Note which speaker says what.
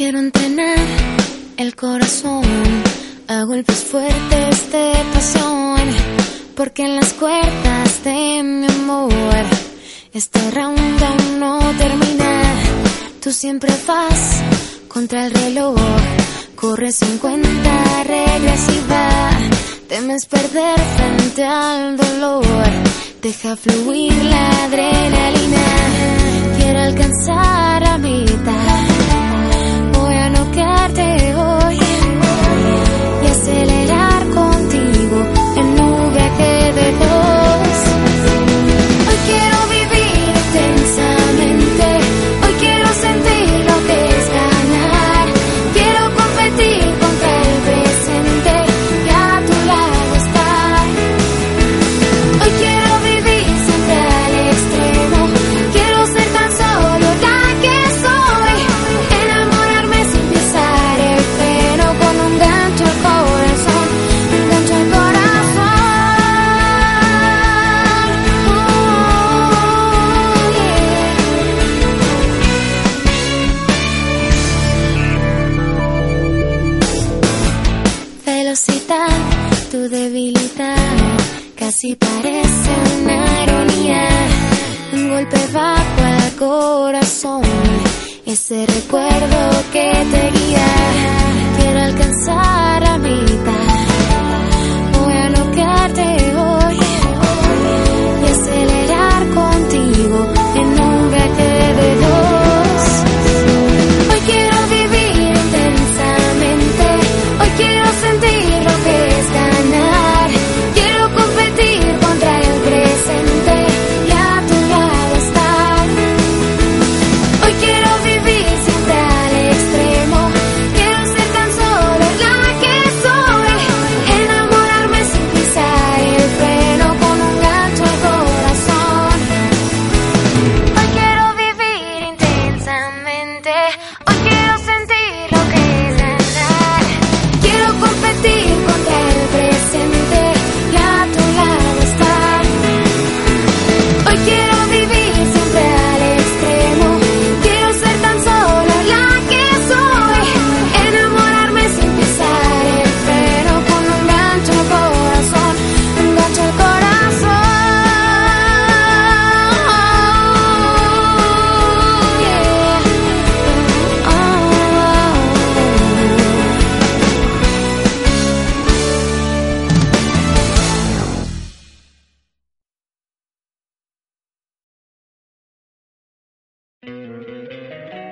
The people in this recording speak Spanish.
Speaker 1: Quiero entrenar el corazón. A golpes fuertes de pasión, porque en las cuerdas de mi amor este round aún no termina. Tú siempre vas contra el reloj, corres sin cuenta regresiva, temes perder frente al dolor, deja fluir la adrenalina, quiero alcanzar a casi parece una ironía. Un golpe bajo el corazón, ese recuerdo que te guía. Quiero alcanzar a mitad, on